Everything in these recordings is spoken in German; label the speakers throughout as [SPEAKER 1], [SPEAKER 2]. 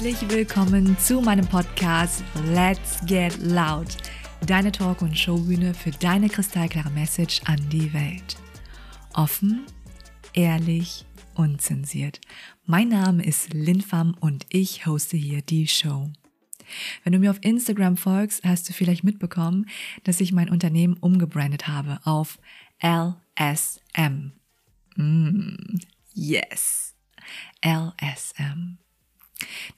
[SPEAKER 1] Herzlich willkommen zu meinem Podcast Let's Get Loud, deine Talk- und Showbühne für deine kristallklare Message an die Welt. Offen, ehrlich, unzensiert. Mein Name ist Lin Pham und ich hoste hier die Show. Wenn du mir auf Instagram folgst, hast du vielleicht mitbekommen, dass ich mein Unternehmen umgebrandet habe auf LSM. Mm, yes, LSM.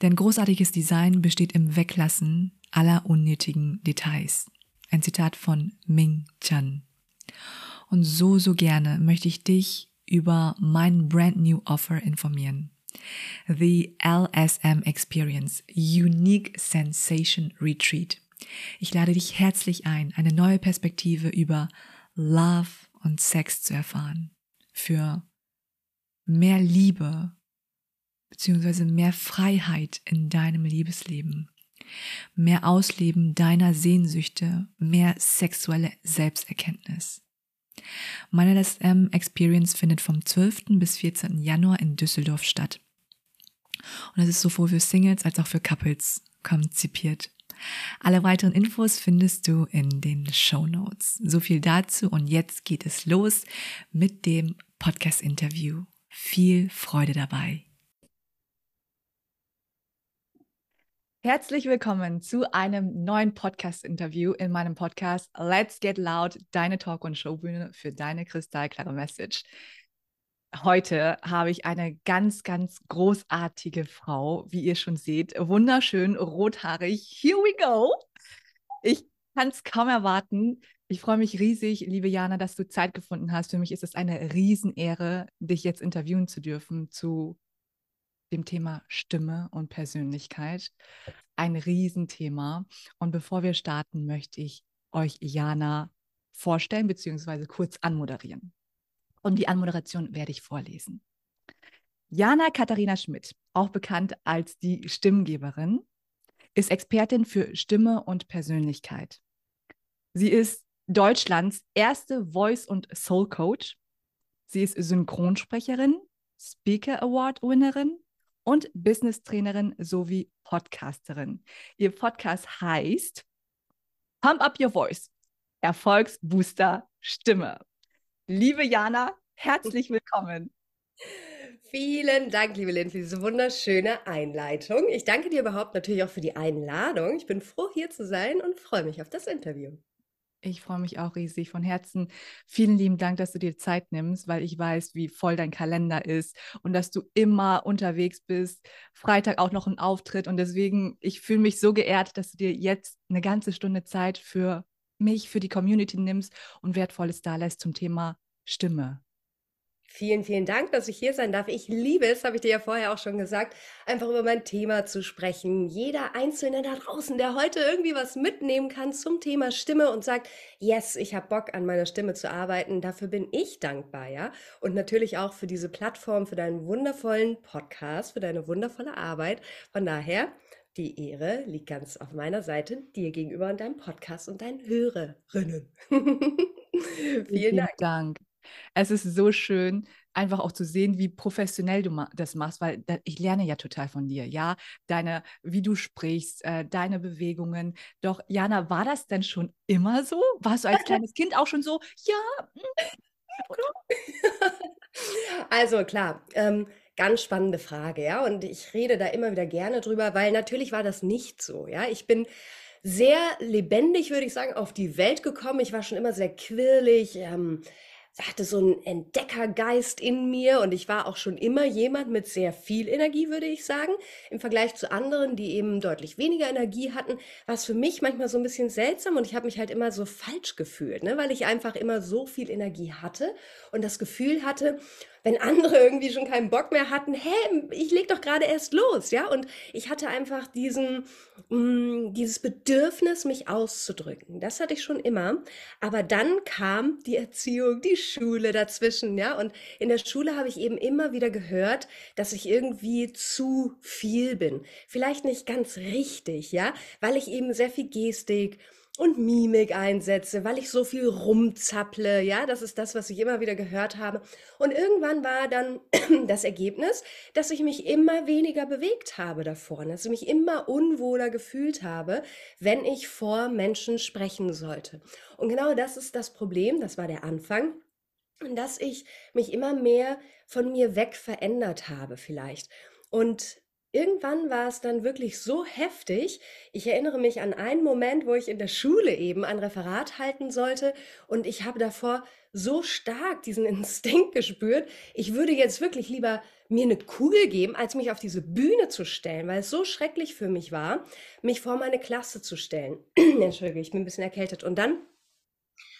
[SPEAKER 1] Denn großartiges Design besteht im Weglassen aller unnötigen Details. Ein Zitat von Ming Chan. Und so, so gerne möchte ich dich über mein brand new Offer informieren. The LSM Experience Unique Sensation Retreat. Ich lade dich herzlich ein, eine neue Perspektive über Love und Sex zu erfahren. Für mehr Liebe beziehungsweise mehr Freiheit in deinem Liebesleben, mehr Ausleben deiner Sehnsüchte, mehr sexuelle Selbsterkenntnis. Meine LSM Experience findet vom 12. bis 14. Januar in Düsseldorf statt. Und es ist sowohl für Singles als auch für Couples konzipiert. Alle weiteren Infos findest du in den Show Notes. So viel dazu und jetzt geht es los mit dem Podcast-Interview. Viel Freude dabei. Herzlich willkommen zu einem neuen Podcast-Interview in meinem Podcast Let's Get Loud, deine Talk- und Showbühne für deine kristallklare Message. Heute habe ich eine ganz, ganz großartige Frau, wie ihr schon seht, wunderschön rothaarig. Here we go. Ich kann es kaum erwarten. Ich freue mich riesig, liebe Jana, dass du Zeit gefunden hast. Für mich ist es eine Riesenehre, dich jetzt interviewen zu dürfen zu dem Thema Stimme und Persönlichkeit. Ein Riesenthema. Und bevor wir starten, möchte ich euch Jana vorstellen bzw. kurz anmoderieren. Und die Anmoderation werde ich vorlesen. Jana Katharina Schmidt, auch bekannt als die Stimmgeberin, ist Expertin für Stimme und Persönlichkeit. Sie ist Deutschlands erste Voice- und Soul Coach. Sie ist Synchronsprecherin, Speaker Award Winnerin und Business-Trainerin sowie Podcasterin. Ihr Podcast heißt Pump Up Your Voice, Erfolgsbooster Stimme. Liebe Jana, herzlich willkommen.
[SPEAKER 2] Vielen Dank, liebe Lynn, für diese wunderschöne Einleitung. Ich danke dir überhaupt natürlich auch für die Einladung. Ich bin froh, hier zu sein und freue mich auf das Interview.
[SPEAKER 1] Ich freue mich auch riesig von Herzen. Vielen lieben Dank, dass du dir Zeit nimmst, weil ich weiß, wie voll dein Kalender ist und dass du immer unterwegs bist. Freitag auch noch ein Auftritt und deswegen, ich fühle mich so geehrt, dass du dir jetzt eine ganze Stunde Zeit für mich, für die Community nimmst und wertvolles da lässt zum Thema Stimme.
[SPEAKER 2] Vielen, vielen Dank, dass ich hier sein darf. Ich liebe es, habe ich dir ja vorher auch schon gesagt, einfach über mein Thema zu sprechen. Jeder Einzelne da draußen, der heute irgendwie was mitnehmen kann zum Thema Stimme und sagt, yes, ich habe Bock an meiner Stimme zu arbeiten, dafür bin ich dankbar, ja. Und natürlich auch für diese Plattform, für deinen wundervollen Podcast, für deine wundervolle Arbeit. Von daher, die Ehre liegt ganz auf meiner Seite, dir gegenüber und deinem Podcast und deinen Hörerinnen.
[SPEAKER 1] Vielen, Vielen Dank. Dank. Es ist so schön, einfach auch zu sehen, wie professionell du das machst, weil ich lerne ja total von dir, ja, deine, wie du sprichst, äh, deine Bewegungen. Doch Jana, war das denn schon immer so? Warst du als kleines Kind auch schon so? Ja.
[SPEAKER 2] Hm. Also klar, ähm, ganz spannende Frage, ja, und ich rede da immer wieder gerne drüber, weil natürlich war das nicht so, ja. Ich bin sehr lebendig, würde ich sagen, auf die Welt gekommen. Ich war schon immer sehr quirlig. Ähm, hatte so einen Entdeckergeist in mir und ich war auch schon immer jemand mit sehr viel Energie, würde ich sagen, im Vergleich zu anderen, die eben deutlich weniger Energie hatten, war es für mich manchmal so ein bisschen seltsam und ich habe mich halt immer so falsch gefühlt, ne? weil ich einfach immer so viel Energie hatte und das Gefühl hatte, wenn andere irgendwie schon keinen Bock mehr hatten, hä, ich leg doch gerade erst los, ja? Und ich hatte einfach diesen, mh, mm, dieses Bedürfnis, mich auszudrücken. Das hatte ich schon immer. Aber dann kam die Erziehung, die Schule dazwischen, ja? Und in der Schule habe ich eben immer wieder gehört, dass ich irgendwie zu viel bin. Vielleicht nicht ganz richtig, ja? Weil ich eben sehr viel Gestik, und Mimik einsetze, weil ich so viel rumzapple. Ja, das ist das, was ich immer wieder gehört habe. Und irgendwann war dann das Ergebnis, dass ich mich immer weniger bewegt habe davor, dass ich mich immer unwohler gefühlt habe, wenn ich vor Menschen sprechen sollte. Und genau das ist das Problem, das war der Anfang, dass ich mich immer mehr von mir weg verändert habe vielleicht. Und Irgendwann war es dann wirklich so heftig. Ich erinnere mich an einen Moment, wo ich in der Schule eben ein Referat halten sollte und ich habe davor so stark diesen Instinkt gespürt, ich würde jetzt wirklich lieber mir eine Kugel geben, als mich auf diese Bühne zu stellen, weil es so schrecklich für mich war, mich vor meine Klasse zu stellen. Entschuldige, ich bin ein bisschen erkältet. Und dann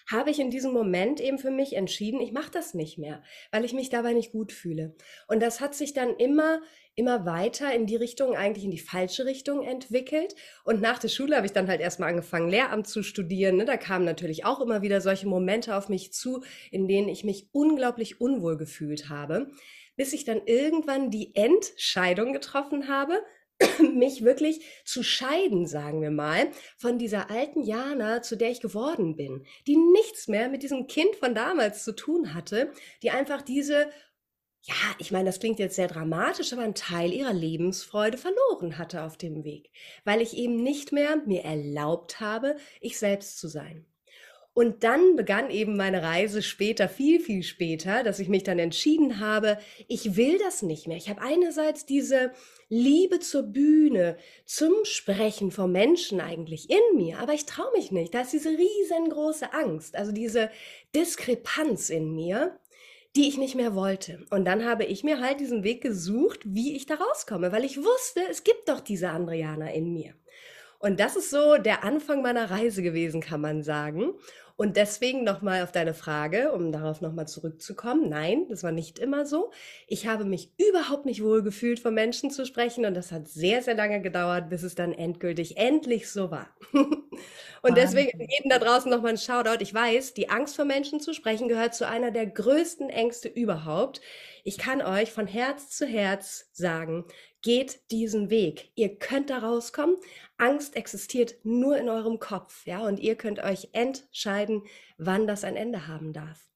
[SPEAKER 2] habe ich in diesem Moment eben für mich entschieden, ich mache das nicht mehr, weil ich mich dabei nicht gut fühle. Und das hat sich dann immer, immer weiter in die Richtung, eigentlich in die falsche Richtung entwickelt. Und nach der Schule habe ich dann halt erstmal angefangen, Lehramt zu studieren. Ne? Da kamen natürlich auch immer wieder solche Momente auf mich zu, in denen ich mich unglaublich unwohl gefühlt habe, bis ich dann irgendwann die Entscheidung getroffen habe, mich wirklich zu scheiden, sagen wir mal, von dieser alten Jana, zu der ich geworden bin, die nichts mehr mit diesem Kind von damals zu tun hatte, die einfach diese, ja, ich meine, das klingt jetzt sehr dramatisch, aber einen Teil ihrer Lebensfreude verloren hatte auf dem Weg, weil ich eben nicht mehr mir erlaubt habe, ich selbst zu sein. Und dann begann eben meine Reise später, viel, viel später, dass ich mich dann entschieden habe, ich will das nicht mehr. Ich habe einerseits diese Liebe zur Bühne, zum Sprechen vor Menschen eigentlich in mir, aber ich traue mich nicht. Da ist diese riesengroße Angst, also diese Diskrepanz in mir, die ich nicht mehr wollte. Und dann habe ich mir halt diesen Weg gesucht, wie ich da rauskomme, weil ich wusste, es gibt doch diese Andriana in mir. Und das ist so der Anfang meiner Reise gewesen, kann man sagen. Und deswegen nochmal auf deine Frage, um darauf nochmal zurückzukommen. Nein, das war nicht immer so. Ich habe mich überhaupt nicht wohl gefühlt, von Menschen zu sprechen. Und das hat sehr, sehr lange gedauert, bis es dann endgültig endlich so war. und deswegen jedem da draußen nochmal ein Shoutout. Ich weiß, die Angst vor Menschen zu sprechen gehört zu einer der größten Ängste überhaupt. Ich kann euch von Herz zu Herz sagen, geht diesen Weg. Ihr könnt da rauskommen. Angst existiert nur in eurem Kopf, ja, und ihr könnt euch entscheiden, wann das ein Ende haben darf.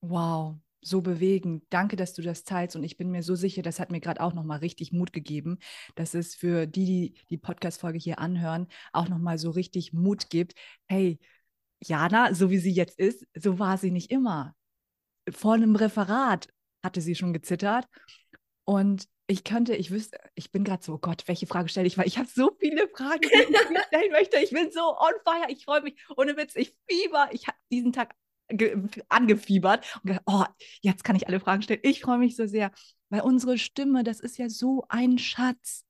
[SPEAKER 1] Wow, so bewegend. Danke, dass du das teilst. Und ich bin mir so sicher, das hat mir gerade auch nochmal richtig Mut gegeben, dass es für die, die die Podcast-Folge hier anhören, auch nochmal so richtig Mut gibt. Hey, Jana, so wie sie jetzt ist, so war sie nicht immer. Vor einem Referat hatte sie schon gezittert. Und ich könnte, ich wüsste, ich bin gerade so, oh Gott, welche Frage stelle ich? Weil ich habe so viele Fragen, die ich stellen möchte. Ich bin so on fire, ich freue mich. Ohne Witz, ich fieber. Ich habe diesen Tag angefiebert und gedacht, oh, jetzt kann ich alle Fragen stellen. Ich freue mich so sehr, weil unsere Stimme, das ist ja so ein Schatz.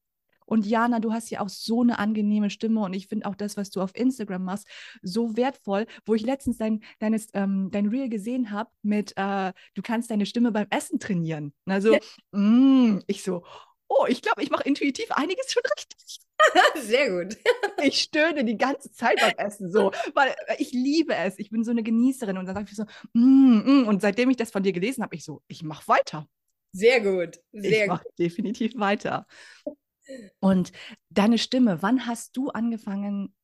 [SPEAKER 1] Und Jana, du hast ja auch so eine angenehme Stimme und ich finde auch das, was du auf Instagram machst, so wertvoll, wo ich letztens dein, deines, ähm, dein Reel gesehen habe mit, äh, du kannst deine Stimme beim Essen trainieren. Also, ja. mm, ich so, oh, ich glaube, ich mache intuitiv einiges schon richtig.
[SPEAKER 2] Sehr gut.
[SPEAKER 1] ich stöhne die ganze Zeit beim Essen so, weil ich liebe es. Ich bin so eine Genießerin und dann sage ich so, mm, mm. und seitdem ich das von dir gelesen habe, ich so, ich mache weiter.
[SPEAKER 2] Sehr gut. Sehr
[SPEAKER 1] ich mache definitiv weiter. Und deine Stimme, wann hast du angefangen,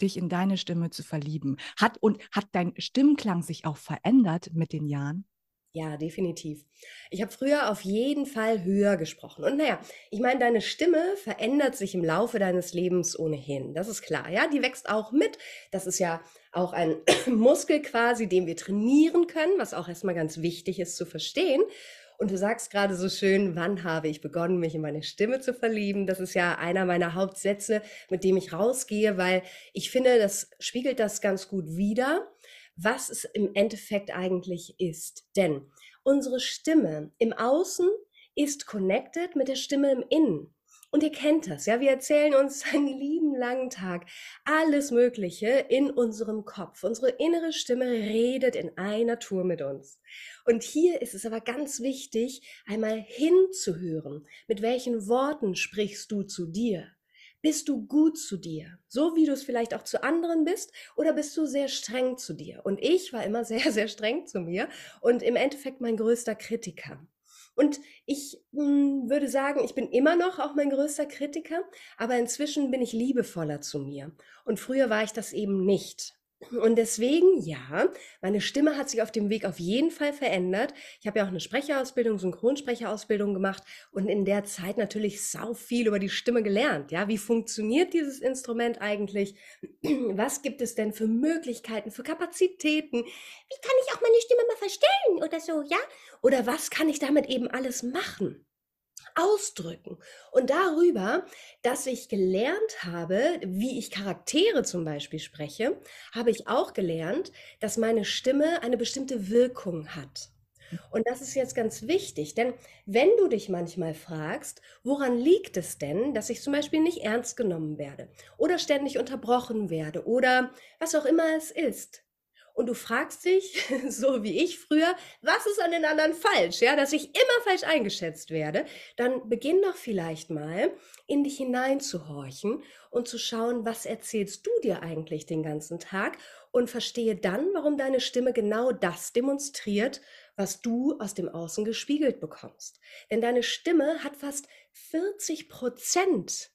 [SPEAKER 1] dich in deine Stimme zu verlieben? Hat und hat dein Stimmklang sich auch verändert mit den Jahren?
[SPEAKER 2] Ja, definitiv. Ich habe früher auf jeden Fall höher gesprochen. Und naja, ich meine, deine Stimme verändert sich im Laufe deines Lebens ohnehin. Das ist klar, ja. Die wächst auch mit. Das ist ja auch ein Muskel quasi, den wir trainieren können, was auch erstmal ganz wichtig ist zu verstehen. Und du sagst gerade so schön, wann habe ich begonnen, mich in meine Stimme zu verlieben? Das ist ja einer meiner Hauptsätze, mit dem ich rausgehe, weil ich finde, das spiegelt das ganz gut wider, was es im Endeffekt eigentlich ist. Denn unsere Stimme im Außen ist connected mit der Stimme im Innen. Und ihr kennt das, ja, wir erzählen uns einen lieben langen Tag alles Mögliche in unserem Kopf. Unsere innere Stimme redet in einer Tour mit uns. Und hier ist es aber ganz wichtig, einmal hinzuhören. Mit welchen Worten sprichst du zu dir? Bist du gut zu dir? So wie du es vielleicht auch zu anderen bist? Oder bist du sehr streng zu dir? Und ich war immer sehr, sehr streng zu mir und im Endeffekt mein größter Kritiker. Und ich mh, hm, würde sagen, ich bin immer noch auch mein größter Kritiker, aber inzwischen bin ich liebevoller zu mir. Und früher war ich das eben nicht. Und deswegen, ja, meine Stimme hat sich auf dem Weg auf jeden Fall verändert. Ich habe ja auch eine Sprecherausbildung, Synchronsprecherausbildung gemacht und in der Zeit natürlich sau viel über die Stimme gelernt. Ja, wie funktioniert dieses Instrument eigentlich? Was gibt es denn für Möglichkeiten, für Kapazitäten? Wie kann ich auch meine Stimme mal verstellen oder so, ja? Oder was kann ich damit eben alles machen? Ausdrücken. Und darüber, dass ich gelernt habe, wie ich Charaktere zum Beispiel spreche, habe ich auch gelernt, dass meine Stimme eine bestimmte Wirkung hat. Und das ist jetzt ganz wichtig, denn wenn du dich manchmal fragst, woran liegt es denn, dass ich zum Beispiel nicht ernst genommen werde oder ständig unterbrochen werde oder was auch immer es ist, und du fragst dich, so wie ich früher, was ist an den anderen falsch, ja, dass ich immer falsch eingeschätzt werde, dann beginn doch vielleicht mal in dich hineinzuhorchen und zu schauen, was erzählst du dir eigentlich den ganzen Tag und verstehe dann, warum deine Stimme genau das demonstriert, was du aus dem Außen gespiegelt bekommst. Denn deine Stimme hat fast 40 Prozent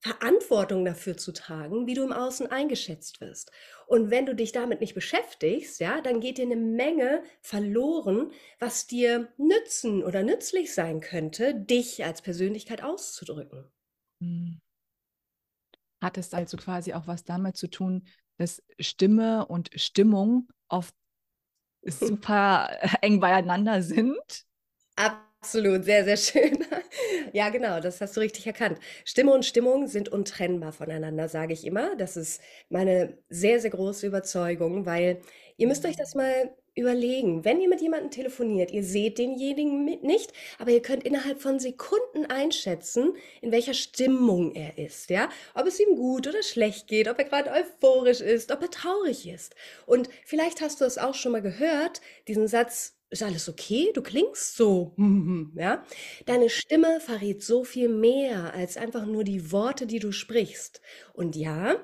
[SPEAKER 2] Verantwortung dafür zu tragen, wie du im Außen eingeschätzt wirst. Und wenn du dich damit nicht beschäftigst, ja, dann geht dir eine Menge verloren, was dir nützen oder nützlich sein könnte, dich als Persönlichkeit auszudrücken. Hm.
[SPEAKER 1] Hat es also quasi auch was damit zu tun, dass Stimme und Stimmung oft super eng beieinander sind?
[SPEAKER 2] Ab Absolut, sehr, sehr schön. Ja, genau, das hast du richtig erkannt. Stimme und Stimmung sind untrennbar voneinander, sage ich immer. Das ist meine sehr, sehr große Überzeugung, weil ihr müsst euch das mal überlegen. Wenn ihr mit jemandem telefoniert, ihr seht denjenigen mit nicht, aber ihr könnt innerhalb von Sekunden einschätzen, in welcher Stimmung er ist, ja? Ob es ihm gut oder schlecht geht, ob er gerade euphorisch ist, ob er traurig ist. Und vielleicht hast du es auch schon mal gehört, diesen Satz, ist alles okay? Du klingst so, ja? Deine Stimme verrät so viel mehr als einfach nur die Worte, die du sprichst. Und ja,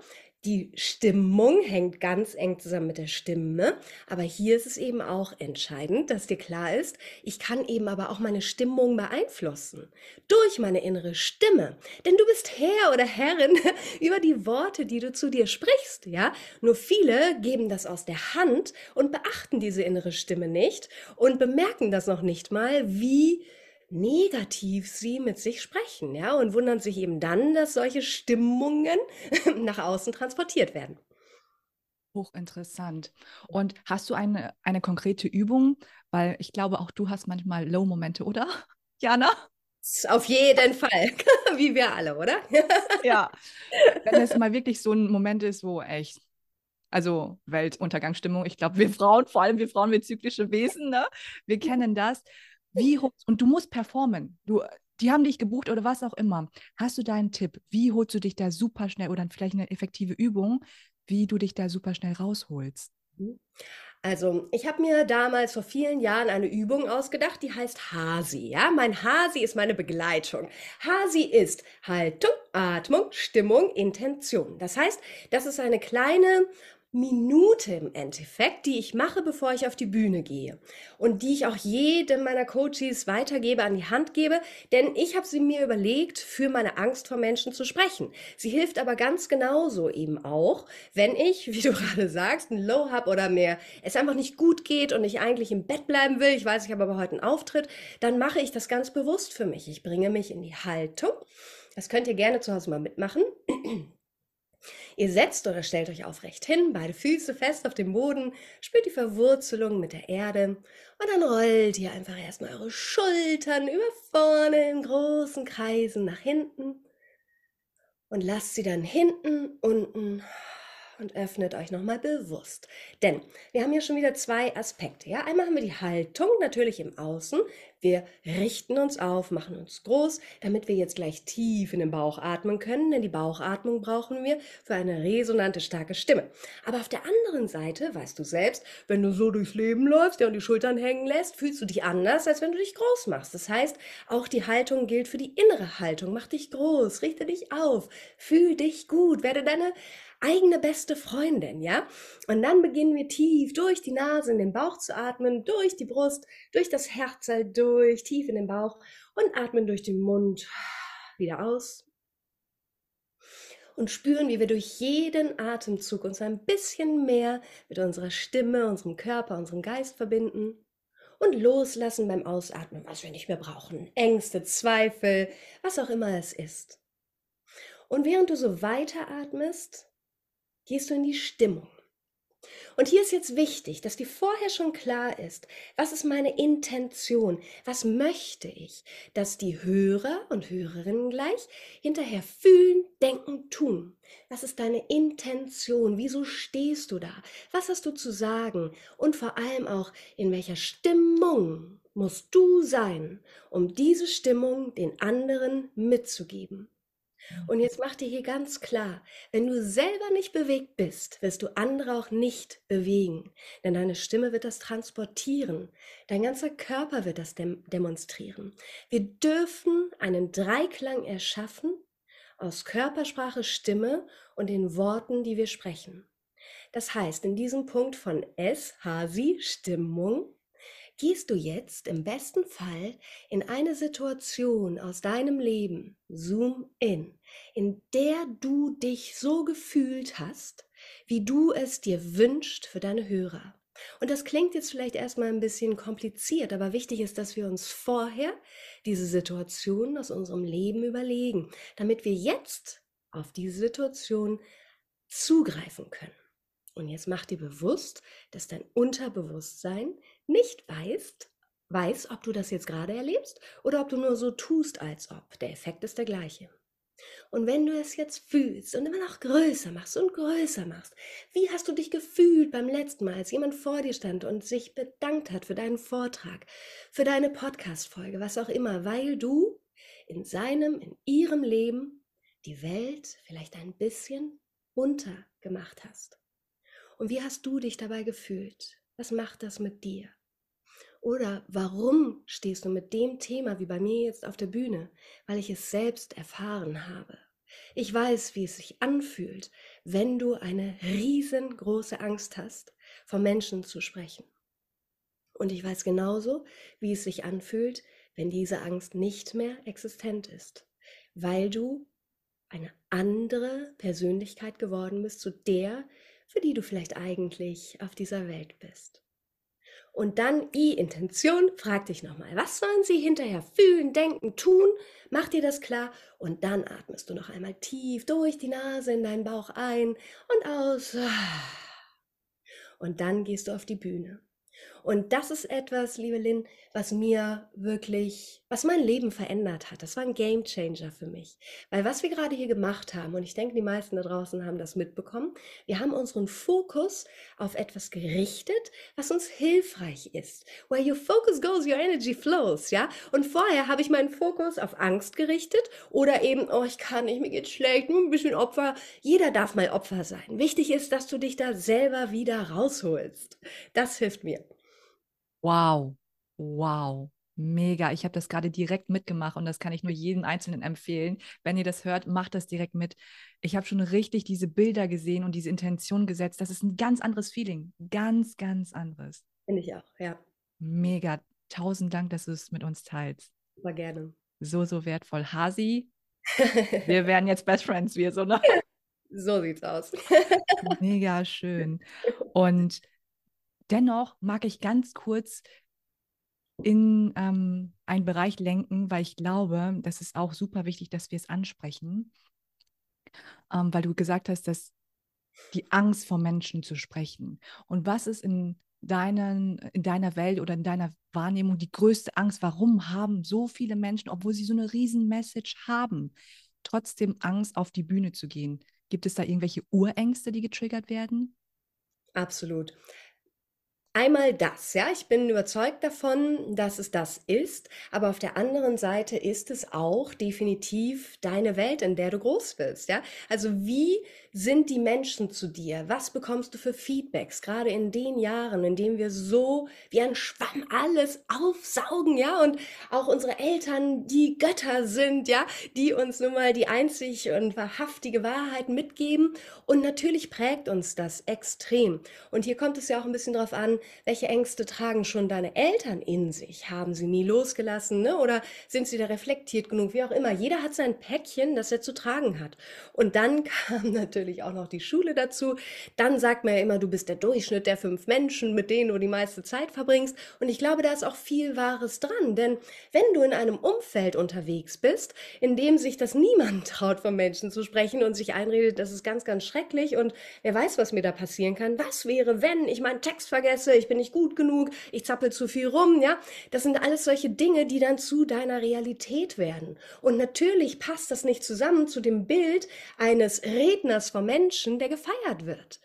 [SPEAKER 2] die Stimmung hängt ganz eng zusammen mit der Stimme, aber hier ist es eben auch entscheidend, dass dir klar ist, ich kann eben aber auch meine Stimmung beeinflussen. Durch meine innere Stimme, denn du bist Herr oder Herrin über die Worte, die du zu dir sprichst, ja? Nur viele geben das aus der Hand und beachten diese innere Stimme nicht und bemerken das noch nicht mal, wie negativ sie mit sich sprechen, ja, und wundern sich eben dann, dass solche Stimmungen nach außen transportiert werden.
[SPEAKER 1] Hochinteressant. Und hast du eine, eine konkrete Übung? Weil ich glaube, auch du hast manchmal Low-Momente, oder, Jana?
[SPEAKER 2] Auf jeden Fall, wie wir alle, oder?
[SPEAKER 1] ja. Wenn es mal wirklich so ein Moment ist, wo echt, also Weltuntergangsstimmung, ich glaube, wir Frauen, vor allem wir Frauen, wir zyklische Wesen, ne? wir kennen das. Wie holst, und du musst performen. Du, die haben dich gebucht oder was auch immer. Hast du da einen Tipp? Wie holst du dich da super schnell oder vielleicht eine effektive Übung, wie du dich da super schnell rausholst? Mhm.
[SPEAKER 2] Also, ich habe mir damals vor vielen Jahren eine Übung ausgedacht, die heißt Hasi. Ja, mein Hasi ist meine Begleitung. Hasi ist Haltung, Atmung, Stimmung, Intention. Das heißt, das ist eine kleine Minute im Endeffekt, die ich mache, bevor ich auf die Bühne gehe und die ich auch jedem meiner Coaches weitergebe, an die Hand gebe, denn ich habe sie mir überlegt, für meine Angst vor Menschen zu sprechen. Sie hilft aber ganz genauso eben auch, wenn ich, wie du gerade sagst, ein Low habe oder mehr, es einfach nicht gut geht und ich eigentlich im Bett bleiben will, ich weiß, ich habe aber heute einen Auftritt, dann mache ich das ganz bewusst für mich. Ich bringe mich in die Haltung. Das könnt ihr gerne zu Hause mal mitmachen. Ihr setzt oder stellt euch aufrecht hin, beide Füße fest auf dem Boden, spürt die Verwurzelung mit der Erde und dann rollt ihr einfach erstmal eure Schultern über vorne in großen Kreisen nach hinten und lasst sie dann hinten, unten und öffnet euch nochmal bewusst. Denn wir haben hier schon wieder zwei Aspekte. Ja? Einmal haben wir die Haltung natürlich im Außen. Wir richten uns auf, machen uns groß, damit wir jetzt gleich tief in den Bauch atmen können, denn die Bauchatmung brauchen wir für eine resonante, starke Stimme. Aber auf der anderen Seite, weißt du selbst, wenn du so durchs Leben läufst ja, und die Schultern hängen lässt, fühlst du dich anders, als wenn du dich groß machst. Das heißt, auch die Haltung gilt für die innere Haltung. Mach dich groß, richte dich auf, fühl dich gut, werde deine eigene beste Freundin, ja? Und dann beginnen wir tief durch die Nase in den Bauch zu atmen, durch die Brust, durch das Herz durch durch, tief in den Bauch und atmen durch den Mund wieder aus. Und spüren, wie wir durch jeden Atemzug uns ein bisschen mehr mit unserer Stimme, unserem Körper, unserem Geist verbinden. Und loslassen beim Ausatmen, was wir nicht mehr brauchen. Ängste, Zweifel, was auch immer es ist. Und während du so weiteratmest, gehst du in die Stimmung. Und hier ist jetzt wichtig, dass dir vorher schon klar ist, was ist meine Intention, was möchte ich, dass die Hörer und Hörerinnen gleich hinterher fühlen, denken, tun. Was ist deine Intention? Wieso stehst du da? Was hast du zu sagen? Und vor allem auch, in welcher Stimmung musst du sein, um diese Stimmung den anderen mitzugeben. Und jetzt mach dir hier ganz klar, wenn du selber nicht bewegt bist, wirst du andere auch nicht bewegen. Denn deine Stimme wird das transportieren. Dein ganzer Körper wird das dem demonstrieren. Wir dürfen einen Dreiklang erschaffen aus Körpersprache, Stimme und den Worten, die wir sprechen. Das heißt, in diesem Punkt von S, Hasi, Stimmung, gehst du jetzt im besten Fall in eine Situation aus deinem Leben, zoom in, in der du dich so gefühlt hast, wie du es dir wünscht für deine Hörer. Und das klingt jetzt vielleicht erstmal ein bisschen kompliziert, aber wichtig ist, dass wir uns vorher diese Situation aus unserem Leben überlegen, damit wir jetzt auf diese Situation zugreifen können. Und jetzt mach dir bewusst, dass dein Unterbewusstsein nicht weißt, weiß, ob du das jetzt gerade erlebst oder ob du nur so tust, als ob. Der Effekt ist der gleiche. Und wenn du es jetzt fühlst und immer noch größer machst und größer machst, wie hast du dich gefühlt beim letzten Mal, als jemand vor dir stand und sich bedankt hat für deinen Vortrag, für deine Podcast-Folge, was auch immer, weil du in seinem, in ihrem Leben die Welt vielleicht ein bisschen bunter gemacht hast? Und wie hast du dich dabei gefühlt? Was macht das mit dir? Oder warum stehst du mit dem Thema wie bei mir jetzt auf der Bühne? Weil ich es selbst erfahren habe. Ich weiß, wie es sich anfühlt, wenn du eine riesengroße Angst hast, vor Menschen zu sprechen. Und ich weiß genauso, wie es sich anfühlt, wenn diese Angst nicht mehr existent ist, weil du eine andere Persönlichkeit geworden bist zu der, für die du vielleicht eigentlich auf dieser Welt bist. Und dann die Intention, frag dich nochmal, was sollen sie hinterher fühlen, denken, tun? Mach dir das klar und dann atmest du noch einmal tief durch die Nase in deinen Bauch ein und aus. Und dann gehst du auf die Bühne. Und das ist etwas, liebe Lynn, was mir wirklich, was mein Leben verändert hat. Das war ein Game Changer für mich. Weil was wir gerade hier gemacht haben, und ich denke, die meisten da draußen haben das mitbekommen, wir haben unseren Fokus auf etwas gerichtet, was uns hilfreich ist. Where your focus goes, your energy flows, ja? Und vorher habe ich meinen Fokus auf Angst gerichtet oder eben, oh, ich kann nicht, mir geht's schlecht, nur ein bisschen Opfer. Jeder darf mal Opfer sein. Wichtig ist, dass du dich da selber wieder rausholst. Das hilft mir.
[SPEAKER 1] Wow, wow, mega. Ich habe das gerade direkt mitgemacht und das kann ich nur jedem Einzelnen empfehlen. Wenn ihr das hört, macht das direkt mit. Ich habe schon richtig diese Bilder gesehen und diese Intention gesetzt. Das ist ein ganz anderes Feeling. Ganz, ganz anderes.
[SPEAKER 2] Finde ich auch, ja.
[SPEAKER 1] Mega. Tausend Dank, dass du es mit uns teilst.
[SPEAKER 2] Super gerne.
[SPEAKER 1] So, so wertvoll. Hasi, wir werden jetzt Best Friends, wir so, ne?
[SPEAKER 2] So sieht's aus.
[SPEAKER 1] Mega schön. Und Dennoch mag ich ganz kurz in ähm, einen Bereich lenken, weil ich glaube, das ist auch super wichtig, dass wir es ansprechen, ähm, weil du gesagt hast, dass die Angst vor Menschen zu sprechen. Und was ist in, deinen, in deiner Welt oder in deiner Wahrnehmung die größte Angst? Warum haben so viele Menschen, obwohl sie so eine riesen Message haben, trotzdem Angst, auf die Bühne zu gehen? Gibt es da irgendwelche Urängste, die getriggert werden?
[SPEAKER 2] Absolut. Einmal das, ja, ich bin überzeugt davon, dass es das ist, aber auf der anderen Seite ist es auch definitiv deine Welt, in der du groß bist, ja. Also wie sind die Menschen zu dir? Was bekommst du für Feedbacks, gerade in den Jahren, in denen wir so wie ein Schwamm alles aufsaugen, ja, und auch unsere Eltern die Götter sind, ja, die uns nun mal die einzig und wahrhaftige Wahrheit mitgeben und natürlich prägt uns das extrem. Und hier kommt es ja auch ein bisschen drauf an, welche Ängste tragen schon deine Eltern in sich? Haben sie nie losgelassen, ne? Oder sind sie da reflektiert genug? Wie auch immer. Jeder hat sein Päckchen, das er zu tragen hat. Und dann kam natürlich auch noch die Schule dazu. Dann sagt man ja immer, du bist der Durchschnitt der fünf Menschen, mit denen du die meiste Zeit verbringst. Und ich glaube, da ist auch viel Wahres dran. Denn wenn du in einem Umfeld unterwegs bist, in dem sich das niemand traut, von Menschen zu sprechen und sich einredet, das ist ganz, ganz schrecklich und wer weiß, was mir da passieren kann. Was wäre, wenn ich meinen Text vergesse, ich bin nicht gut genug, ich zappel zu viel rum, ja? Das sind alles solche Dinge, die dann zu deiner Realität werden. Und natürlich passt das nicht zusammen zu dem Bild eines Redners von Menschen, der gefeiert wird.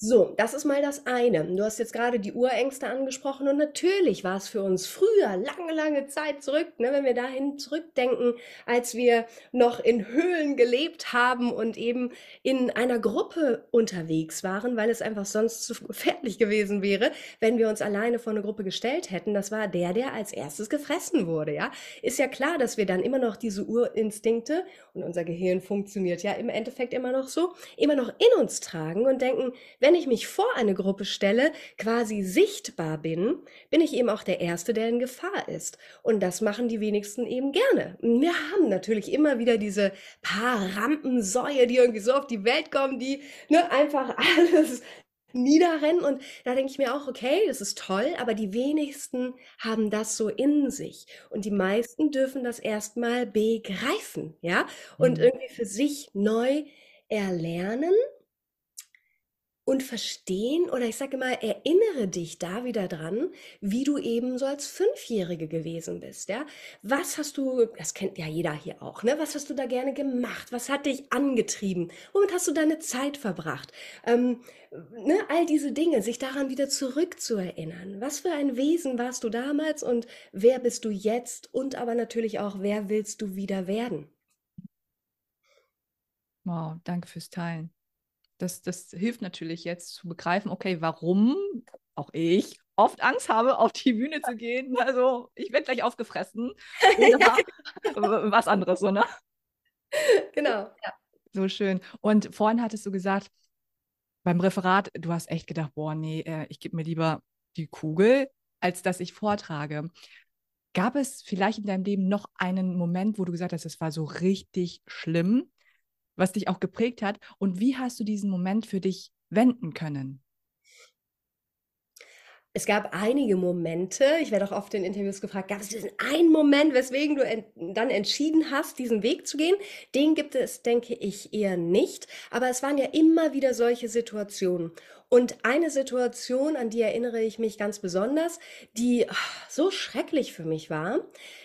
[SPEAKER 2] So, das ist mal das eine. Du hast jetzt gerade die Urängste angesprochen und natürlich war es für uns früher, lange, lange Zeit zurück, ne, wenn wir dahin zurückdenken, als wir noch in Höhlen gelebt haben und eben in einer Gruppe unterwegs waren, weil es einfach sonst zu gefährlich gewesen wäre, wenn wir uns alleine vor eine Gruppe gestellt hätten. Das war der, der als erstes gefressen wurde, ja. Ist ja klar, dass wir dann immer noch diese Urinstinkte und unser Gehirn funktioniert ja im Endeffekt immer noch so, immer noch in uns tragen und denken, wenn ich mich vor eine Gruppe stelle, quasi sichtbar bin, bin ich eben auch der Erste, der in Gefahr ist. Und das machen die wenigsten eben gerne. Wir haben natürlich immer wieder diese paar Rampensäue, die irgendwie so auf die Welt kommen, die ne, einfach alles niederrennen. Und da denke ich mir auch, okay, das ist toll, aber die wenigsten haben das so in sich. Und die meisten dürfen das erstmal begreifen, ja, und mhm. irgendwie für sich neu erlernen und verstehen oder ich sage mal, erinnere dich da wieder dran, wie du eben so als Fünfjährige gewesen bist, ja. Was hast du, das kennt ja jeder hier auch, ne? Was hast du da gerne gemacht? Was hat dich angetrieben? Womit hast du deine Zeit verbracht? Ähm, ne? All diese Dinge, sich daran wieder zurückzuerinnern. Was für ein Wesen warst du damals und wer bist du jetzt? Und aber natürlich auch, wer willst du wieder werden?
[SPEAKER 1] Wow, danke fürs Teilen. Das, das hilft natürlich jetzt zu begreifen, okay, warum auch ich oft Angst habe, auf die Bühne zu gehen. Also ich werde gleich aufgefressen. Oder was anderes, so, ne?
[SPEAKER 2] Genau.
[SPEAKER 1] Ja. So schön. Und vorhin hattest du gesagt, beim Referat, du hast echt gedacht, boah, nee, äh, ich gebe mir lieber die Kugel, als dass ich vortrage. Gab es vielleicht in deinem Leben noch einen Moment, wo du gesagt hast, es war so richtig schlimm? Was dich auch geprägt hat. Und wie hast du diesen Moment für dich wenden können?
[SPEAKER 2] Es gab einige Momente, ich werde auch oft in Interviews gefragt, gab es diesen einen Moment, weswegen du ent dann entschieden hast, diesen Weg zu gehen? Den gibt es, denke ich, eher nicht. Aber es waren ja immer wieder solche Situationen. Und eine Situation, an die erinnere ich mich ganz besonders, die ach, so schrecklich für mich war.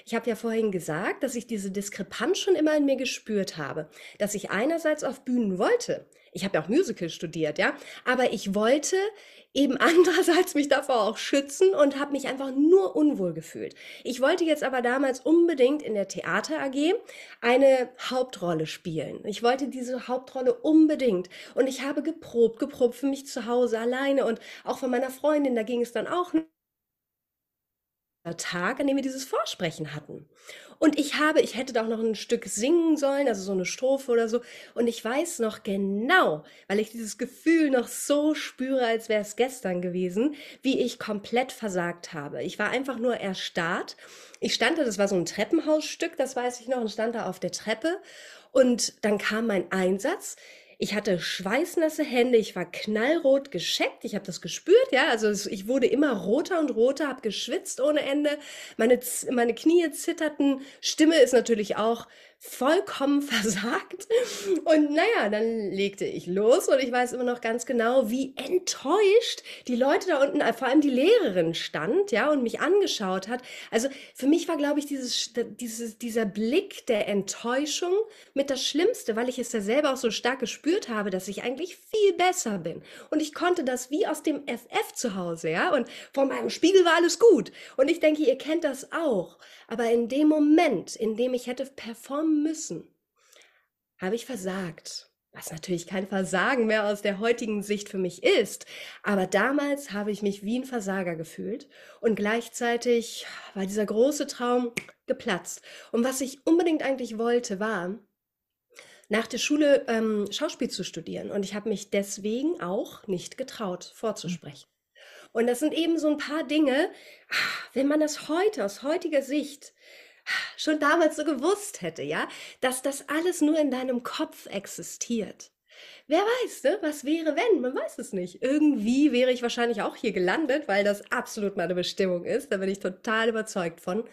[SPEAKER 2] Ich habe ja vorhin gesagt, dass ich diese Diskrepanz schon immer in mir gespürt habe, dass ich einerseits auf Bühnen wollte. Ich habe ja auch Musical studiert, ja, aber ich wollte eben andererseits mich davor auch schützen und habe mich einfach nur unwohl gefühlt. Ich wollte jetzt aber damals unbedingt in der Theater AG eine Hauptrolle spielen. Ich wollte diese Hauptrolle unbedingt und ich habe geprobt, geprobt für mich zu Hause alleine und auch von meiner Freundin, da ging es dann auch Tag, an dem wir dieses Vorsprechen hatten. Und ich habe, ich hätte da auch noch ein Stück singen sollen, also so eine Strophe oder so. Und ich weiß noch genau, weil ich dieses Gefühl noch so spüre, als wäre es gestern gewesen, wie ich komplett versagt habe. Ich war einfach nur erstarrt. Ich stand da, das war so ein Treppenhausstück, das weiß ich noch, und stand da auf der Treppe. Und dann kam mein Einsatz. Ich hatte schweißnasse Hände, ich war knallrot gescheckt, ich habe das gespürt, ja, also ich wurde immer roter und roter, habe geschwitzt ohne Ende, meine, meine Knie zitterten, Stimme ist natürlich auch vollkommen versagt. Und naja, dann legte ich los und ich weiß immer noch ganz genau, wie enttäuscht die Leute da unten, vor allem die Lehrerin stand, ja, und mich angeschaut hat. Also für mich war, glaube ich, dieses, dieses, dieser Blick der Enttäuschung mit das Schlimmste, weil ich es ja selber auch so stark gespürt habe, dass ich eigentlich viel besser bin. Und ich konnte das wie aus dem FF zu Hause, ja, und vor meinem Spiegel war alles gut. Und ich denke, ihr kennt das auch. Aber in dem Moment, in dem ich hätte performen müssen, habe ich versagt. Was natürlich kein Versagen mehr aus der heutigen Sicht für mich ist. Aber damals habe ich mich wie ein Versager gefühlt und gleichzeitig war dieser große Traum geplatzt. Und was ich unbedingt eigentlich wollte, war, nach der Schule ähm, Schauspiel zu studieren. Und ich habe mich deswegen auch nicht getraut, vorzusprechen. Und das sind eben so ein paar Dinge, ah, wenn man das heute aus heutiger Sicht ah, schon damals so gewusst hätte, ja, dass das alles nur in deinem Kopf existiert. Wer weiß, ne? Was wäre, wenn? Man weiß es nicht. Irgendwie wäre ich wahrscheinlich auch hier gelandet, weil das absolut meine Bestimmung ist. Da bin ich total überzeugt von.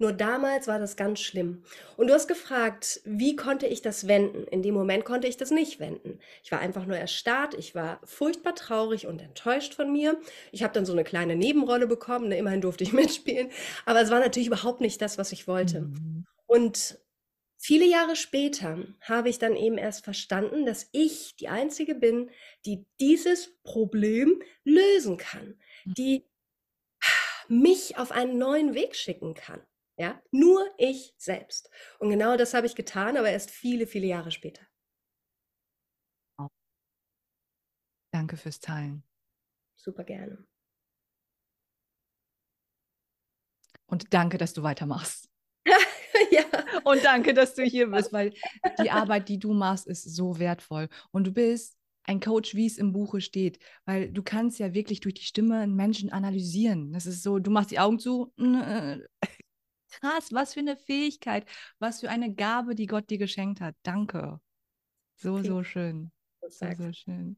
[SPEAKER 2] Nur damals war das ganz schlimm. Und du hast gefragt, wie konnte ich das wenden? In dem Moment konnte ich das nicht wenden. Ich war einfach nur erstarrt, ich war furchtbar traurig und enttäuscht von mir. Ich habe dann so eine kleine Nebenrolle bekommen, ne? immerhin durfte ich mitspielen, aber es war natürlich überhaupt nicht das, was ich wollte. Mhm. Und viele Jahre später habe ich dann eben erst verstanden, dass ich die Einzige bin, die dieses Problem lösen kann, mhm. die mich auf einen neuen Weg schicken kann. Ja, nur ich selbst. Und genau das habe ich getan, aber erst viele, viele Jahre später.
[SPEAKER 1] Danke fürs Teilen.
[SPEAKER 2] Super gerne.
[SPEAKER 1] Und danke, dass du weitermachst.
[SPEAKER 2] ja.
[SPEAKER 1] Und danke, dass du hier bist, weil die Arbeit, die du machst, ist so wertvoll. Und du bist ein Coach, wie es im Buche steht, weil du kannst ja wirklich durch die Stimme einen Menschen analysieren. Das ist so, du machst die Augen zu, äh, krass, was für eine Fähigkeit, was für eine Gabe, die Gott dir geschenkt hat. Danke. So, so schön. So, so schön.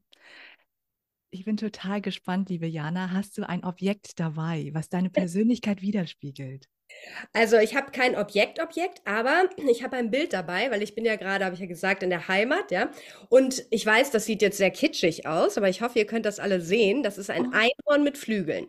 [SPEAKER 1] Ich bin total gespannt, liebe Jana. Hast du ein Objekt dabei, was deine Persönlichkeit widerspiegelt?
[SPEAKER 2] Also ich habe kein Objekt-Objekt, aber ich habe ein Bild dabei, weil ich bin ja gerade, habe ich ja gesagt, in der Heimat, ja. Und ich weiß, das sieht jetzt sehr kitschig aus, aber ich hoffe, ihr könnt das alle sehen. Das ist ein oh. Einhorn mit Flügeln.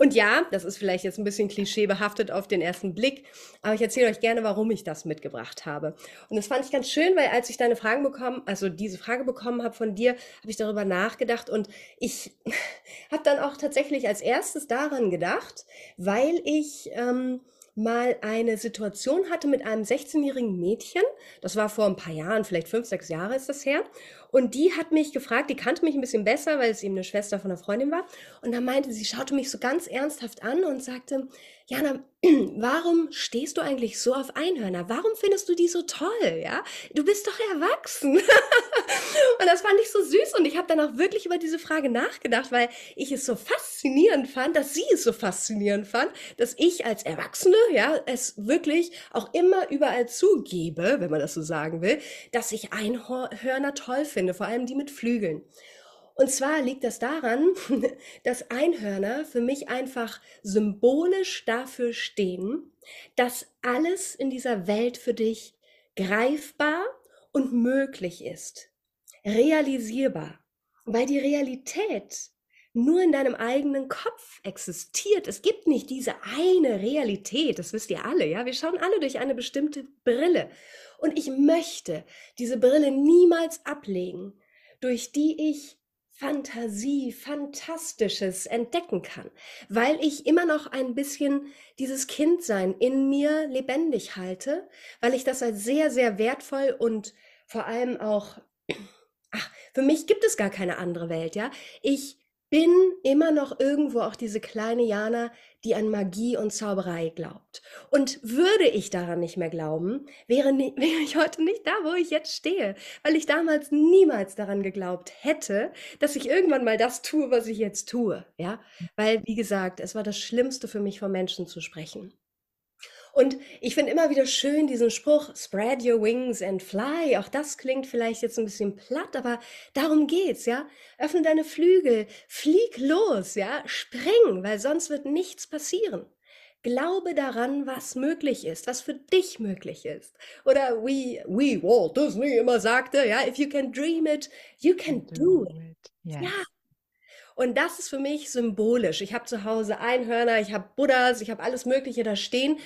[SPEAKER 2] Und ja, das ist vielleicht jetzt ein bisschen klischeebehaftet auf den ersten Blick, aber ich erzähle euch gerne, warum ich das mitgebracht habe. Und das fand ich ganz schön, weil als ich deine Fragen bekommen, also diese Frage bekommen habe von dir, habe ich darüber nachgedacht und ich habe dann auch tatsächlich als erstes daran gedacht, weil ich ähm, mal eine Situation hatte mit einem 16-jährigen Mädchen. Das war vor ein paar Jahren, vielleicht fünf, sechs Jahre ist das her. Und die hat mich gefragt, die kannte mich ein bisschen besser, weil es eben eine Schwester von einer Freundin war. Und dann meinte sie, schaute mich so ganz ernsthaft an und sagte, Jana, warum stehst du eigentlich so auf Einhörner? Warum findest du die so toll? Ja, du bist doch erwachsen. und das fand ich so süß und ich habe dann auch wirklich über diese Frage nachgedacht, weil ich es so faszinierend fand, dass sie es so faszinierend fand, dass ich als Erwachsene, ja, es wirklich auch immer überall zugebe, wenn man das so sagen will, dass ich Einhörner toll finde, vor allem die mit Flügeln. Und zwar liegt das daran, dass Einhörner für mich einfach symbolisch dafür stehen, dass alles in dieser Welt für dich greifbar und möglich ist, realisierbar, weil die Realität nur in deinem eigenen Kopf existiert. Es gibt nicht diese eine Realität, das wisst ihr alle, ja? Wir schauen alle durch eine bestimmte Brille. Und ich möchte diese Brille niemals ablegen, durch die ich Fantasie, Fantastisches entdecken kann, weil ich immer noch ein bisschen dieses Kindsein in mir lebendig halte, weil ich das als sehr, sehr wertvoll und vor allem auch, ach, für mich gibt es gar keine andere Welt, ja. Ich bin immer noch irgendwo auch diese kleine Jana, die an Magie und Zauberei glaubt. Und würde ich daran nicht mehr glauben, wäre, wäre ich heute nicht da, wo ich jetzt stehe, weil ich damals niemals daran geglaubt hätte, dass ich irgendwann mal das tue, was ich jetzt tue. Ja, weil, wie gesagt, es war das Schlimmste für mich, von Menschen zu sprechen. Und ich finde immer wieder schön diesen Spruch, spread your wings and fly. Auch das klingt vielleicht jetzt ein bisschen platt, aber darum geht's, ja. Öffne deine Flügel, flieg los, ja. Spring, weil sonst wird nichts passieren. Glaube daran, was möglich ist, was für dich möglich ist. Oder wie, wie Walt Disney immer sagte, ja, if you can dream it, you can do, it. Yes. Ja. Und das ist für mich symbolisch. Ich habe zu Hause Einhörner, ich habe Buddhas, ich habe alles Mögliche da stehen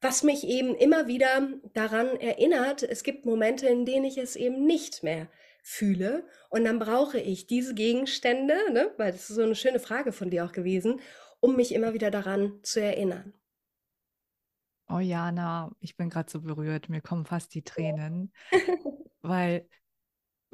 [SPEAKER 2] was mich eben immer wieder daran erinnert, es gibt Momente, in denen ich es eben nicht mehr fühle. Und dann brauche ich diese Gegenstände, ne, weil das ist so eine schöne Frage von dir auch gewesen, um mich immer wieder daran zu erinnern.
[SPEAKER 1] Oh Jana, ich bin gerade so berührt, mir kommen fast die Tränen, weil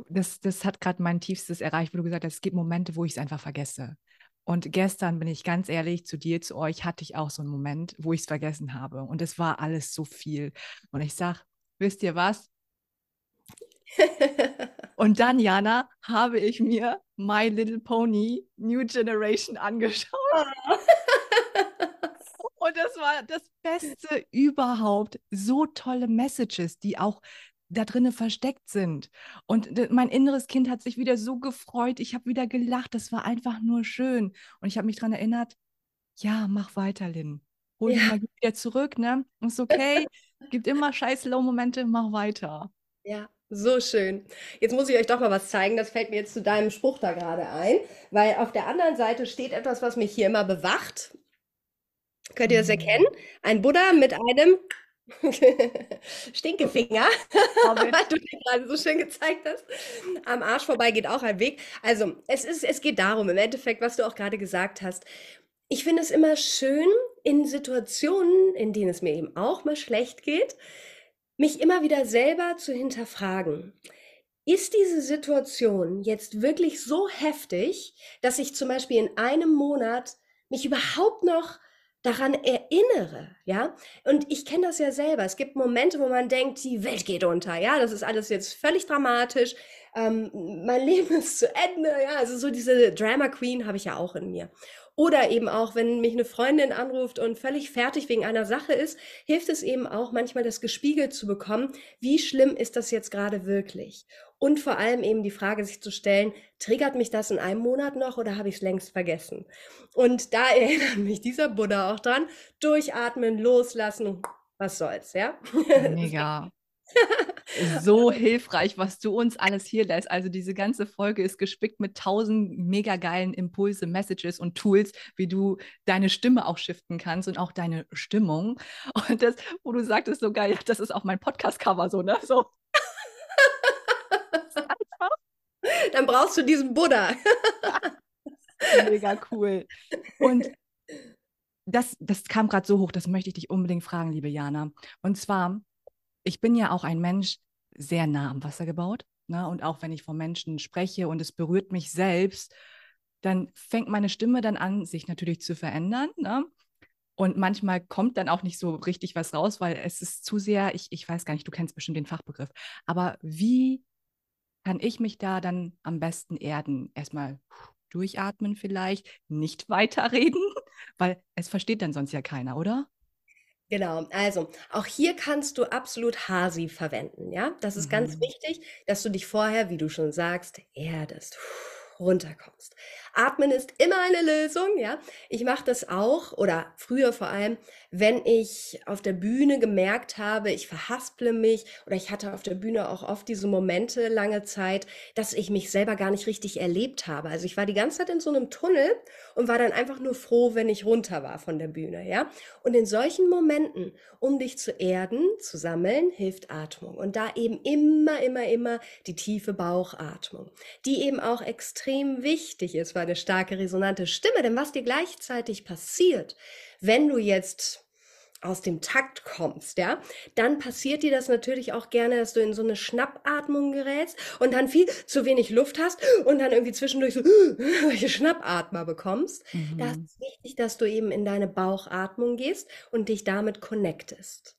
[SPEAKER 1] das, das hat gerade mein Tiefstes erreicht, wo du gesagt hast, es gibt Momente, wo ich es einfach vergesse. Und gestern bin ich ganz ehrlich zu dir, zu euch, hatte ich auch so einen Moment, wo ich es vergessen habe. Und es war alles so viel. Und ich sage, wisst ihr was? Und dann, Jana, habe ich mir My Little Pony New Generation angeschaut. Oh. Und das war das Beste überhaupt. So tolle Messages, die auch da drinnen versteckt sind. Und mein inneres Kind hat sich wieder so gefreut. Ich habe wieder gelacht. Das war einfach nur schön. Und ich habe mich daran erinnert, ja, mach weiter, Lynn. Hol ja. dich mal wieder zurück, ne? Ist okay. Gibt immer scheiß Low-Momente, mach weiter.
[SPEAKER 2] Ja, so schön. Jetzt muss ich euch doch mal was zeigen. Das fällt mir jetzt zu deinem Spruch da gerade ein, weil auf der anderen Seite steht etwas, was mich hier immer bewacht. Könnt ihr das mhm. erkennen? Ein Buddha mit einem Stinkefinger, weil du dir gerade so schön gezeigt hast. Am Arsch vorbei geht auch ein Weg. Also, es ist, es geht darum, im Endeffekt, was du auch gerade gesagt hast. Ich finde es immer schön, in Situationen, in denen es mir eben auch mal schlecht geht, mich immer wieder selber zu hinterfragen. Ist diese Situation jetzt wirklich so heftig, dass ich zum Beispiel in einem Monat mich überhaupt noch daran erinnere, ja? Und ich kenne das ja selber. Es gibt Momente, wo man denkt, die Welt geht unter, ja? Das ist alles jetzt völlig dramatisch. Ähm, mein Leben ist zu Ende, ja? Also so diese Drama Queen habe ich ja auch in mir. Oder eben auch, wenn mich eine Freundin anruft und völlig fertig wegen einer Sache ist, hilft es eben auch manchmal, das gespiegelt zu bekommen, wie schlimm ist das jetzt gerade wirklich? Und vor allem eben die Frage sich zu stellen, triggert mich das in einem Monat noch oder habe ich es längst vergessen? Und da erinnert mich dieser Buddha auch dran, durchatmen, loslassen, was soll's, ja?
[SPEAKER 1] Mega so hilfreich, was du uns alles hier lässt. Also diese ganze Folge ist gespickt mit tausend mega geilen Impulse, Messages und Tools, wie du deine Stimme auch shiften kannst und auch deine Stimmung. Und das, wo du sagtest, so geil, das ist auch mein Podcast-Cover so, ne? So.
[SPEAKER 2] Dann brauchst du diesen Buddha.
[SPEAKER 1] mega cool. Und das, das kam gerade so hoch, das möchte ich dich unbedingt fragen, liebe Jana. Und zwar, ich bin ja auch ein Mensch sehr nah am Wasser gebaut. Ne? Und auch wenn ich von Menschen spreche und es berührt mich selbst, dann fängt meine Stimme dann an, sich natürlich zu verändern. Ne? Und manchmal kommt dann auch nicht so richtig was raus, weil es ist zu sehr, ich, ich weiß gar nicht, du kennst bestimmt den Fachbegriff. Aber wie kann ich mich da dann am besten erden? Erstmal durchatmen vielleicht, nicht weiterreden, weil es versteht dann sonst ja keiner, oder?
[SPEAKER 2] Genau, also auch hier kannst du absolut Hasi verwenden, ja? Das ist ganz mhm. wichtig, dass du dich vorher, wie du schon sagst, erdest, runterkommst. Atmen ist immer eine Lösung, ja. Ich mache das auch oder früher vor allem, wenn ich auf der Bühne gemerkt habe, ich verhasple mich oder ich hatte auf der Bühne auch oft diese Momente lange Zeit, dass ich mich selber gar nicht richtig erlebt habe. Also ich war die ganze Zeit in so einem Tunnel und war dann einfach nur froh, wenn ich runter war von der Bühne, ja. Und in solchen Momenten, um dich zu erden, zu sammeln, hilft Atmung. Und da eben immer, immer, immer die tiefe Bauchatmung, die eben auch extrem wichtig ist, weil eine starke resonante Stimme. Denn was dir gleichzeitig passiert, wenn du jetzt aus dem Takt kommst, ja, dann passiert dir das natürlich auch gerne, dass du in so eine Schnappatmung gerätst und dann viel zu wenig Luft hast und dann irgendwie zwischendurch so welche Schnappatmer bekommst. Mhm. Da ist wichtig, dass du eben in deine Bauchatmung gehst und dich damit connectest.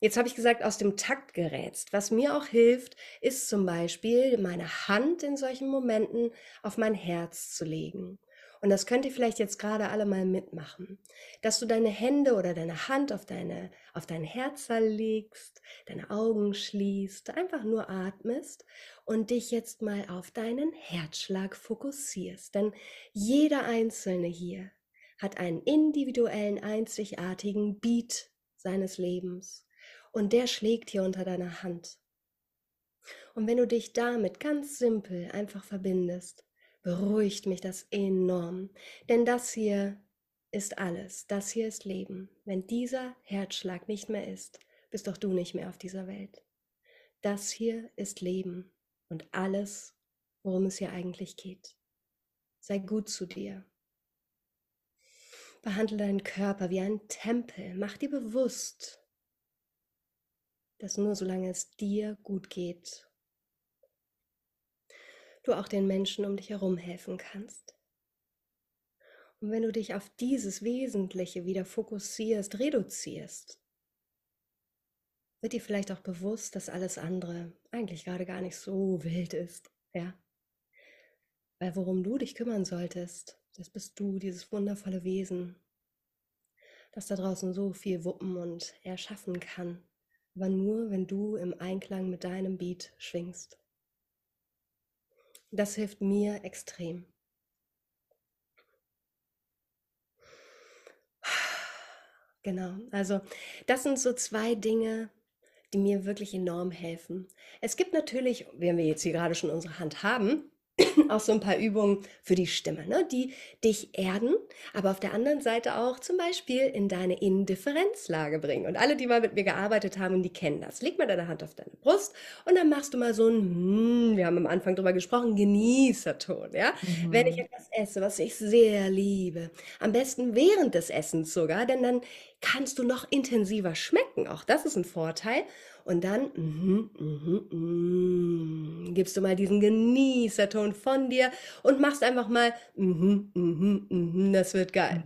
[SPEAKER 2] Jetzt habe ich gesagt, aus dem Takt gerätst. Was mir auch hilft, ist zum Beispiel meine Hand in solchen Momenten auf mein Herz zu legen. Und das könnt ihr vielleicht jetzt gerade alle mal mitmachen, dass du deine Hände oder deine Hand auf deine auf dein Herz legst, deine Augen schließt, einfach nur atmest und dich jetzt mal auf deinen Herzschlag fokussierst, denn jeder einzelne hier hat einen individuellen einzigartigen Beat seines Lebens und der schlägt hier unter deiner Hand. Und wenn du dich damit ganz simpel einfach verbindest, beruhigt mich das enorm. Denn das hier ist alles, das hier ist Leben. Wenn dieser Herzschlag nicht mehr ist, bist doch du nicht mehr auf dieser Welt. Das hier ist Leben und alles, worum es hier eigentlich geht. Sei gut zu dir. Behandle deinen Körper wie einen Tempel. Mach dir bewusst, dass nur solange es dir gut geht, du auch den Menschen um dich herum helfen kannst. Und wenn du dich auf dieses Wesentliche wieder fokussierst, reduzierst, wird dir vielleicht auch bewusst, dass alles andere eigentlich gerade gar nicht so wild ist, ja? Weil worum du dich kümmern solltest, das bist du, dieses wundervolle Wesen, das da draußen so viel wuppen und erschaffen kann, aber nur, wenn du im Einklang mit deinem Beat schwingst. Das hilft mir extrem. Genau, also das sind so zwei Dinge, die mir wirklich enorm helfen. Es gibt natürlich, wenn wir jetzt hier gerade schon unsere Hand haben, auch so ein paar Übungen für die Stimme, ne? die dich erden, aber auf der anderen Seite auch zum Beispiel in deine Indifferenzlage bringen. Und alle, die mal mit mir gearbeitet haben, die kennen das. Leg mal deine Hand auf deine Brust und dann machst du mal so ein, hm, wir haben am Anfang drüber gesprochen, Genießerton. Ja? Mhm. Wenn ich mhm. etwas esse, was ich sehr liebe, am besten während des Essens sogar, denn dann kannst du noch intensiver schmecken. Auch das ist ein Vorteil. Und dann mm, mm, mm, gibst du mal diesen Genießerton von dir und machst einfach mal, das wird geil.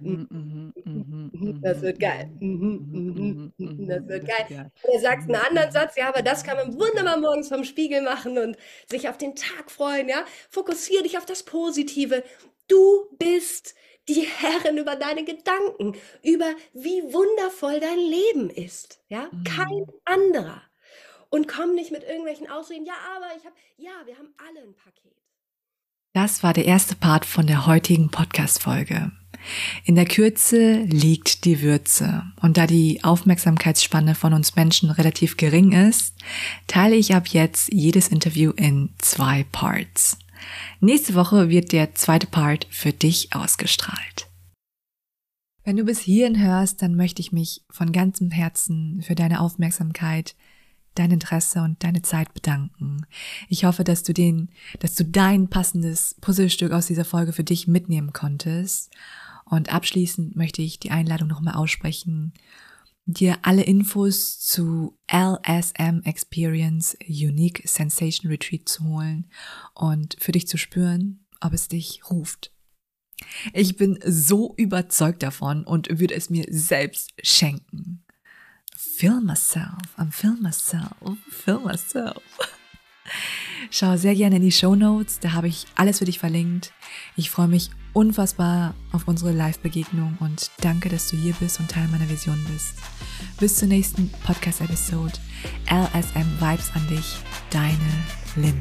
[SPEAKER 2] das wird geil. das wird geil. Du sagst einen anderen Satz, ja, aber das kann man wunderbar morgens vom Spiegel machen und sich auf den Tag freuen, ja. Fokussiere dich auf das Positive. Du bist die Herrin über deine Gedanken, über wie wundervoll dein Leben ist. Ja, kein anderer und komm nicht mit irgendwelchen Ausreden, ja, aber ich habe, ja, wir haben alle ein Paket.
[SPEAKER 1] Das war der erste Part von der heutigen Podcast-Folge. In der Kürze liegt die Würze. Und da die Aufmerksamkeitsspanne von uns Menschen relativ gering ist, teile ich ab jetzt jedes Interview in zwei Parts. Nächste Woche wird der zweite Part für dich ausgestrahlt. Wenn du bis hierhin hörst, dann möchte ich mich von ganzem Herzen für deine Aufmerksamkeit dein Interesse und deine Zeit bedanken. Ich hoffe, dass du den, dass du dein passendes Puzzlestück aus dieser Folge für dich mitnehmen konntest. Und abschließend möchte ich die Einladung nochmal aussprechen, dir alle Infos zu LSM Experience Unique Sensation Retreat zu holen und für dich zu spüren, ob es dich ruft. Ich bin so überzeugt davon und würde es mir selbst schenken feel myself, I'm feel myself, feel myself. Schau sehr gerne in die Show Notes, da habe ich alles für dich verlinkt. Ich freue mich unfassbar auf unsere Live-Begegnung und danke, dass du hier bist und Teil meiner Vision bist. Bis zur nächsten Podcast-Episode. LSM Vibes an dich, deine Lynn.